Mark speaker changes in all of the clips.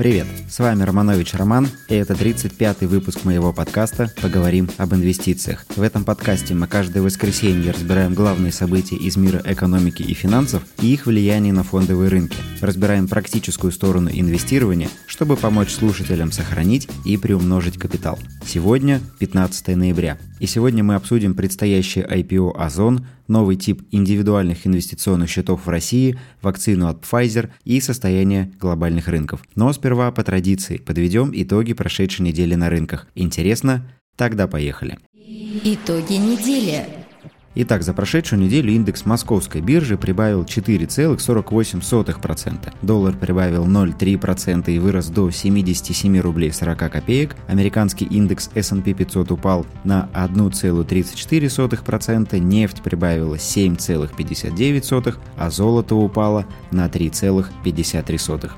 Speaker 1: Привет, с вами Романович Роман, и это 35-й выпуск моего подкаста «Поговорим об инвестициях». В этом подкасте мы каждое воскресенье разбираем главные события из мира экономики и финансов и их влияние на фондовые рынки. Разбираем практическую сторону инвестирования, чтобы помочь слушателям сохранить и приумножить капитал. Сегодня 15 ноября, и сегодня мы обсудим предстоящее IPO Озон, новый тип индивидуальных инвестиционных счетов в России, вакцину от Pfizer и состояние глобальных рынков. Но сперва по традиции подведем итоги прошедшей недели на рынках. Интересно? Тогда поехали.
Speaker 2: Итоги недели.
Speaker 1: Итак, за прошедшую неделю индекс московской биржи прибавил 4,48%. Доллар прибавил 0,3% и вырос до 77 рублей 40 копеек. Американский индекс S&P 500 упал на 1,34%, нефть прибавила 7,59%, а золото упало на 3,53%.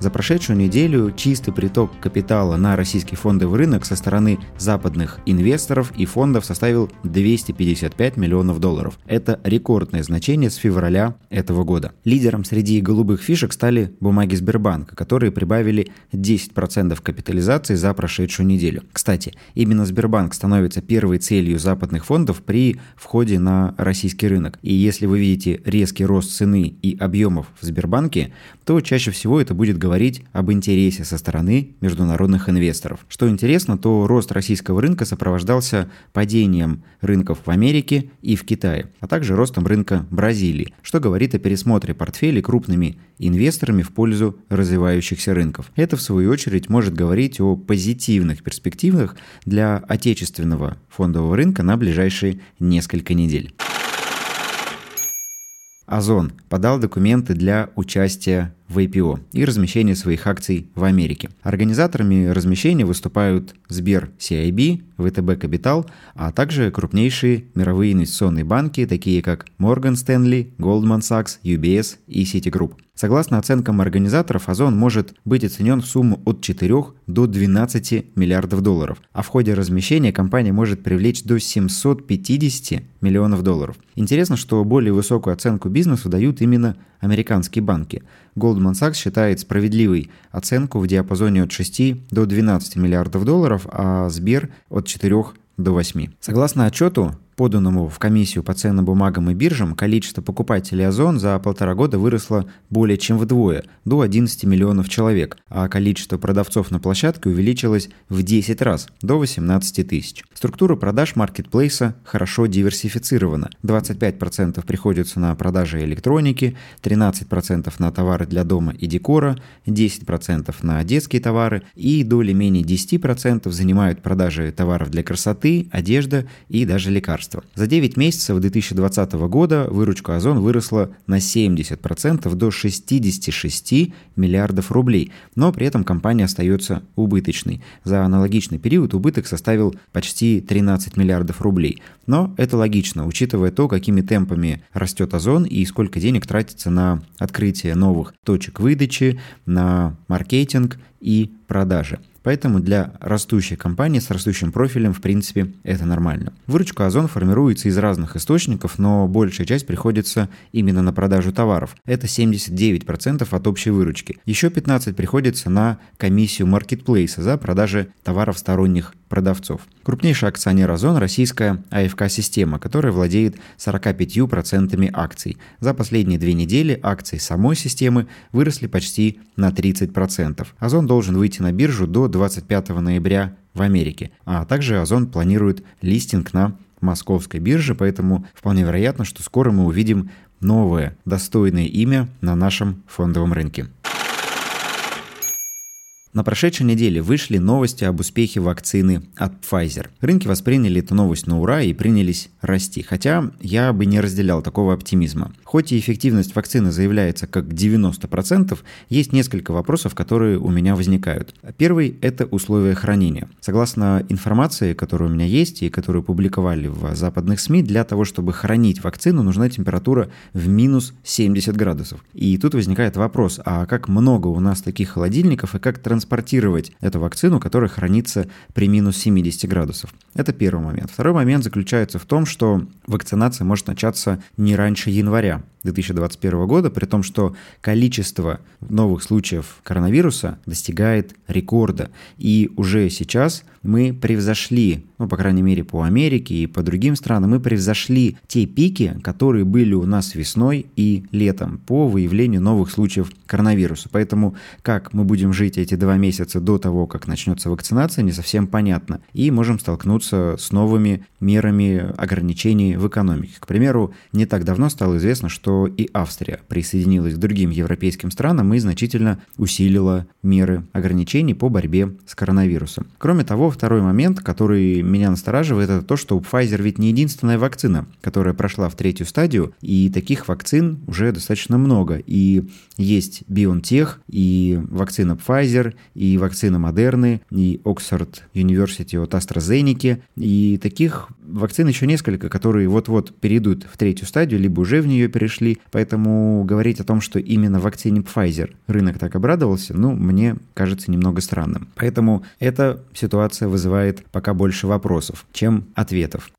Speaker 1: За прошедшую неделю чистый приток капитала на российский фондовый рынок со стороны западных инвесторов и фондов составил 255 миллионов долларов. Это рекордное значение с февраля этого года. Лидером среди голубых фишек стали бумаги Сбербанка, которые прибавили 10% капитализации за прошедшую неделю. Кстати, именно Сбербанк становится первой целью западных фондов при входе на российский рынок. И если вы видите резкий рост цены и объемов в Сбербанке, то чаще всего это будет говорить говорить об интересе со стороны международных инвесторов. Что интересно, то рост российского рынка сопровождался падением рынков в Америке и в Китае, а также ростом рынка Бразилии, что говорит о пересмотре портфелей крупными инвесторами в пользу развивающихся рынков. Это, в свою очередь, может говорить о позитивных перспективах для отечественного фондового рынка на ближайшие несколько недель. Озон подал документы для участия в IPO и размещения своих акций в Америке. Организаторами размещения выступают Сбер CIB, ВТБ Капитал, а также крупнейшие мировые инвестиционные банки, такие как Morgan Stanley, Goldman Sachs, UBS и Citigroup. Согласно оценкам организаторов, Озон может быть оценен в сумму от 4 до 12 миллиардов долларов, а в ходе размещения компания может привлечь до 750 миллионов долларов. Интересно, что более высокую оценку бизнесу дают именно американские банки. Goldman Sachs считает справедливой оценку в диапазоне от 6 до 12 миллиардов долларов, а Сбер от 4 до 8. Согласно отчету, поданному в комиссию по ценным бумагам и биржам, количество покупателей Озон за полтора года выросло более чем вдвое, до 11 миллионов человек, а количество продавцов на площадке увеличилось в 10 раз, до 18 тысяч. Структура продаж маркетплейса хорошо диверсифицирована. 25% приходится на продажи электроники, 13% на товары для дома и декора, 10% на детские товары и доли менее 10% занимают продажи товаров для красоты, одежда и даже лекарств государства. За 9 месяцев 2020 года выручка Озон выросла на 70% до 66 миллиардов рублей, но при этом компания остается убыточной. За аналогичный период убыток составил почти 13 миллиардов рублей. Но это логично, учитывая то, какими темпами растет Озон и сколько денег тратится на открытие новых точек выдачи, на маркетинг и продажи. Поэтому для растущей компании с растущим профилем, в принципе, это нормально. Выручка Озон формируется из разных источников, но большая часть приходится именно на продажу товаров. Это 79% от общей выручки. Еще 15% приходится на комиссию маркетплейса за продажи товаров сторонних продавцов. Крупнейший акционер Озон – российская АФК-система, которая владеет 45% акций. За последние две недели акции самой системы выросли почти на 30%. Озон должен выйти на биржу до 25 ноября в Америке, а также Озон планирует листинг на московской бирже, поэтому вполне вероятно, что скоро мы увидим новое достойное имя на нашем фондовом рынке. На прошедшей неделе вышли новости об успехе вакцины от Pfizer. Рынки восприняли эту новость на ура и принялись расти, хотя я бы не разделял такого оптимизма. Хоть и эффективность вакцины заявляется как 90%, есть несколько вопросов, которые у меня возникают. Первый – это условия хранения. Согласно информации, которая у меня есть и которую публиковали в западных СМИ, для того, чтобы хранить вакцину, нужна температура в минус 70 градусов. И тут возникает вопрос, а как много у нас таких холодильников и как транспортировать транспортировать эту вакцину, которая хранится при минус 70 градусов. Это первый момент. Второй момент заключается в том, что вакцинация может начаться не раньше января. 2021 года, при том, что количество новых случаев коронавируса достигает рекорда. И уже сейчас мы превзошли, ну, по крайней мере, по Америке и по другим странам, мы превзошли те пики, которые были у нас весной и летом по выявлению новых случаев коронавируса. Поэтому как мы будем жить эти два месяца до того, как начнется вакцинация, не совсем понятно. И можем столкнуться с новыми мерами ограничений в экономике. К примеру, не так давно стало известно, что и Австрия присоединилась к другим европейским странам и значительно усилила меры ограничений по борьбе с коронавирусом. Кроме того, второй момент, который меня настораживает, это то, что Pfizer ведь не единственная вакцина, которая прошла в третью стадию, и таких вакцин уже достаточно много. И есть BioNTech, и вакцина Pfizer, и вакцина Moderna, и Oxford University от AstraZeneca, и таких вакцин еще несколько, которые вот-вот перейдут в третью стадию, либо уже в нее перешли, поэтому говорить о том, что именно вакцине Pfizer рынок так обрадовался, ну, мне кажется немного странным. Поэтому эта ситуация вызывает пока больше вопросов, чем ответов.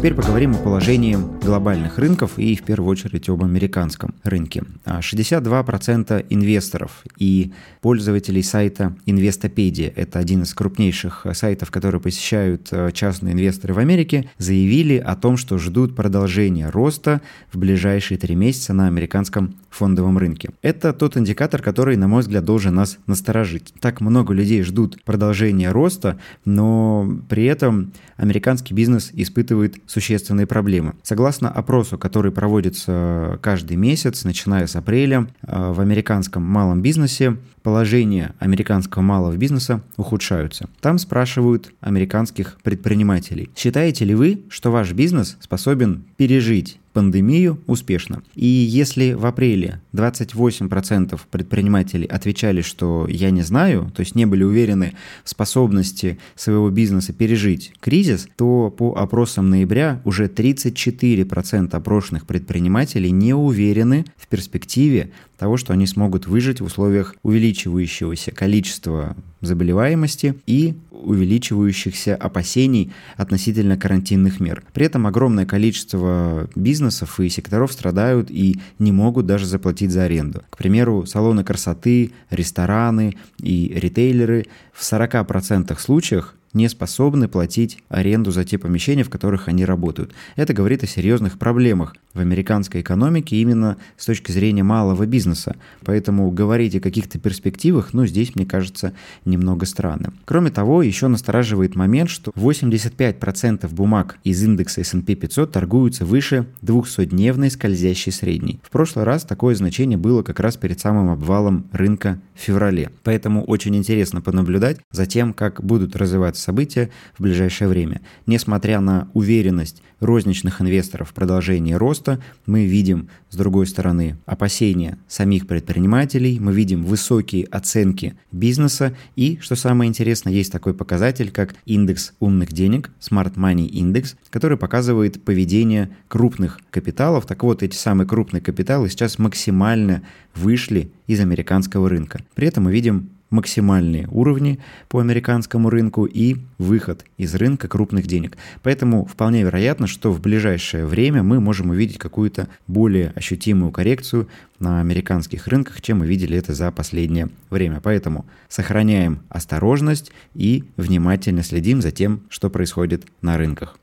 Speaker 1: Теперь поговорим о положении глобальных рынков и в первую очередь об американском рынке. 62% а, инвесторов и пользователей сайта Инвестопедия, это один из крупнейших сайтов, которые посещают а, частные инвесторы в Америке, заявили о том, что ждут продолжения роста в ближайшие три месяца на американском фондовом рынке. Это тот индикатор, который, на мой взгляд, должен нас насторожить. Так много людей ждут продолжения роста, но при этом американский бизнес испытывает существенные проблемы. Согласно опросу, который проводится каждый месяц, начиная с апреля, э, в американском малом бизнесе положение американского малого бизнеса ухудшаются. Там спрашивают американских предпринимателей, считаете ли вы, что ваш бизнес способен пережить пандемию успешно. И если в апреле 28% предпринимателей отвечали, что я не знаю, то есть не были уверены в способности своего бизнеса пережить кризис, то по опросам ноября уже 34% опрошенных предпринимателей не уверены в перспективе того, что они смогут выжить в условиях увеличивающегося количества заболеваемости и увеличивающихся опасений относительно карантинных мер. При этом огромное количество бизнесов и секторов страдают и не могут даже заплатить за аренду. К примеру, салоны красоты, рестораны и ритейлеры в 40% случаях не способны платить аренду за те помещения, в которых они работают. Это говорит о серьезных проблемах в американской экономике именно с точки зрения малого бизнеса. Поэтому говорить о каких-то перспективах, ну, здесь, мне кажется, немного странно. Кроме того, еще настораживает момент, что 85% бумаг из индекса S&P 500 торгуются выше 200-дневной скользящей средней. В прошлый раз такое значение было как раз перед самым обвалом рынка в феврале. Поэтому очень интересно понаблюдать за тем, как будут развиваться события в ближайшее время. Несмотря на уверенность розничных инвесторов в продолжении роста, мы видим, с другой стороны, опасения самих предпринимателей, мы видим высокие оценки бизнеса и, что самое интересное, есть такой показатель, как индекс умных денег, Smart Money Index, который показывает поведение крупных капиталов. Так вот, эти самые крупные капиталы сейчас максимально вышли из американского рынка. При этом мы видим максимальные уровни по американскому рынку и выход из рынка крупных денег. Поэтому вполне вероятно, что в ближайшее время мы можем увидеть какую-то более ощутимую коррекцию на американских рынках, чем мы видели это за последнее время. Поэтому сохраняем осторожность и внимательно следим за тем, что происходит на рынках.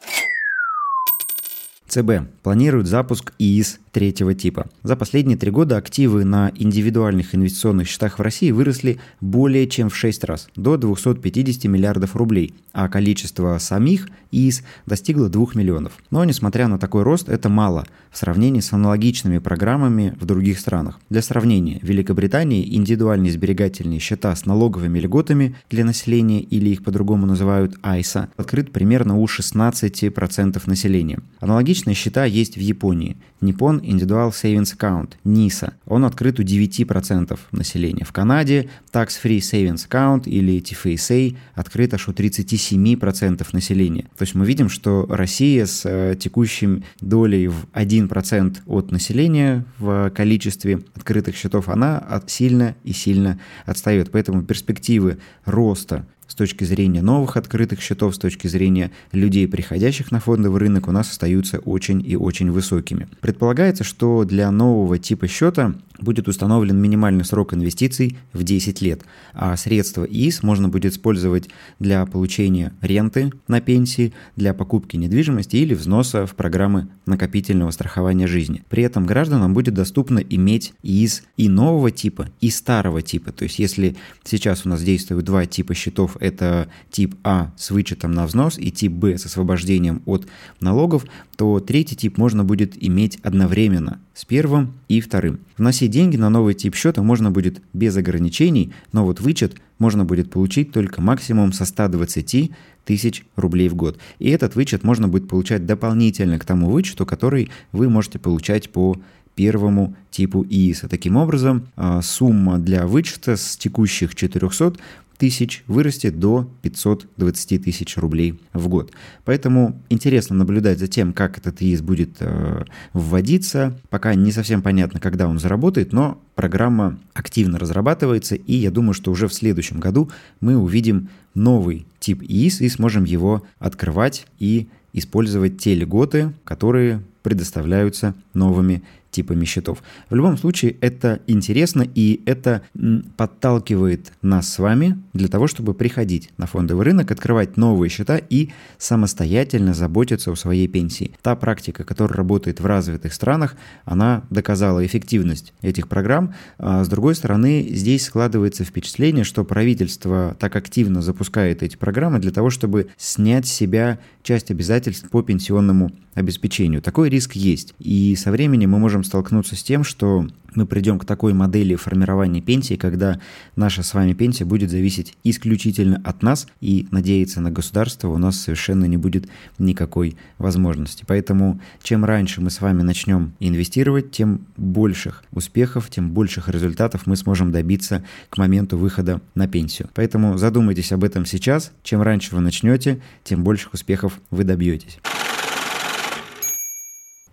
Speaker 1: ЦБ планирует запуск ИИС третьего типа. За последние три года активы на индивидуальных инвестиционных счетах в России выросли более чем в 6 раз, до 250 миллиардов рублей, а количество самих ИИС достигло 2 миллионов. Но, несмотря на такой рост, это мало в сравнении с аналогичными программами в других странах. Для сравнения, в Великобритании индивидуальные сберегательные счета с налоговыми льготами для населения, или их по-другому называют АИСа, открыт примерно у 16% населения. Аналогично Аналогичные счета есть в Японии. Nippon Individual Savings Account, NISA. Он открыт у 9% населения. В Канаде Tax Free Savings Account или TFSA открыт аж у 37% населения. То есть мы видим, что Россия с э, текущим долей в 1% от населения в количестве открытых счетов, она сильно и сильно отстает. Поэтому перспективы роста с точки зрения новых открытых счетов, с точки зрения людей, приходящих на фондовый рынок, у нас остаются очень и очень высокими. Предполагается, что для нового типа счета будет установлен минимальный срок инвестиций в 10 лет, а средства ИИС можно будет использовать для получения ренты на пенсии, для покупки недвижимости или взноса в программы накопительного страхования жизни. При этом гражданам будет доступно иметь ИИС и нового типа, и старого типа. То есть если сейчас у нас действуют два типа счетов, это тип А с вычетом на взнос и тип Б с освобождением от налогов, то третий тип можно будет иметь одновременно с первым и вторым. Вносить деньги на новый тип счета можно будет без ограничений, но вот вычет можно будет получить только максимум со 120 тысяч рублей в год. И этот вычет можно будет получать дополнительно к тому вычету, который вы можете получать по первому типу ИИСа. Таким образом, а, сумма для вычета с текущих 400 тысяч вырастет до 520 тысяч рублей в год. Поэтому интересно наблюдать за тем, как этот ИИС будет э, вводиться. Пока не совсем понятно, когда он заработает, но программа активно разрабатывается, и я думаю, что уже в следующем году мы увидим новый тип ИИС и сможем его открывать и использовать те льготы, которые предоставляются новыми типами счетов. В любом случае это интересно и это подталкивает нас с вами для того, чтобы приходить на фондовый рынок, открывать новые счета и самостоятельно заботиться о своей пенсии. Та практика, которая работает в развитых странах, она доказала эффективность этих программ. А с другой стороны, здесь складывается впечатление, что правительство так активно запускает эти программы для того, чтобы снять с себя часть обязательств по пенсионному обеспечению. Такой риск есть. И со временем мы можем столкнуться с тем, что мы придем к такой модели формирования пенсии, когда наша с вами пенсия будет зависеть исключительно от нас, и надеяться на государство у нас совершенно не будет никакой возможности. Поэтому чем раньше мы с вами начнем инвестировать, тем больших успехов, тем больших результатов мы сможем добиться к моменту выхода на пенсию. Поэтому задумайтесь об этом сейчас. Чем раньше вы начнете, тем больших успехов вы добьетесь.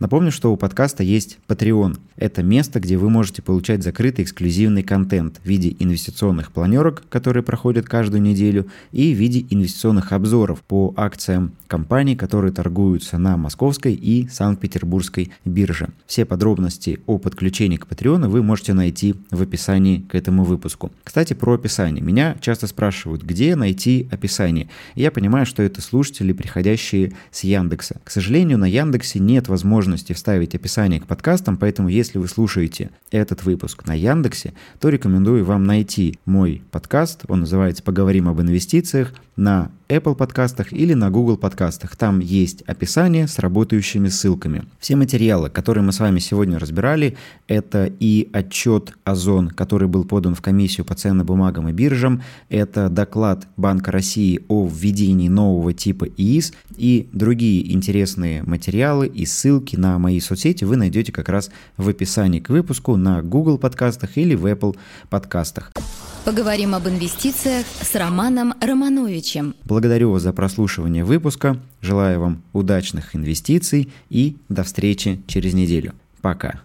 Speaker 1: Напомню, что у подкаста есть Patreon. Это место, где вы можете получать закрытый эксклюзивный контент в виде инвестиционных планерок, которые проходят каждую неделю, и в виде инвестиционных обзоров по акциям компаний, которые торгуются на московской и Санкт-Петербургской бирже. Все подробности о подключении к Patreon вы можете найти в описании к этому выпуску. Кстати, про описание. Меня часто спрашивают, где найти описание. я понимаю, что это слушатели, приходящие с Яндекса. К сожалению, на Яндексе нет возможности возможности вставить описание к подкастам, поэтому если вы слушаете этот выпуск на Яндексе, то рекомендую вам найти мой подкаст, он называется «Поговорим об инвестициях», на Apple подкастах или на Google подкастах. Там есть описание с работающими ссылками. Все материалы, которые мы с вами сегодня разбирали, это и отчет Озон, который был подан в комиссию по ценным бумагам и биржам, это доклад Банка России о введении нового типа ИИС и другие интересные материалы и ссылки на мои соцсети вы найдете как раз в описании к выпуску на Google подкастах или в Apple подкастах.
Speaker 2: Поговорим об инвестициях с Романом Романовичем.
Speaker 1: Благодарю вас за прослушивание выпуска. Желаю вам удачных инвестиций и до встречи через неделю. Пока.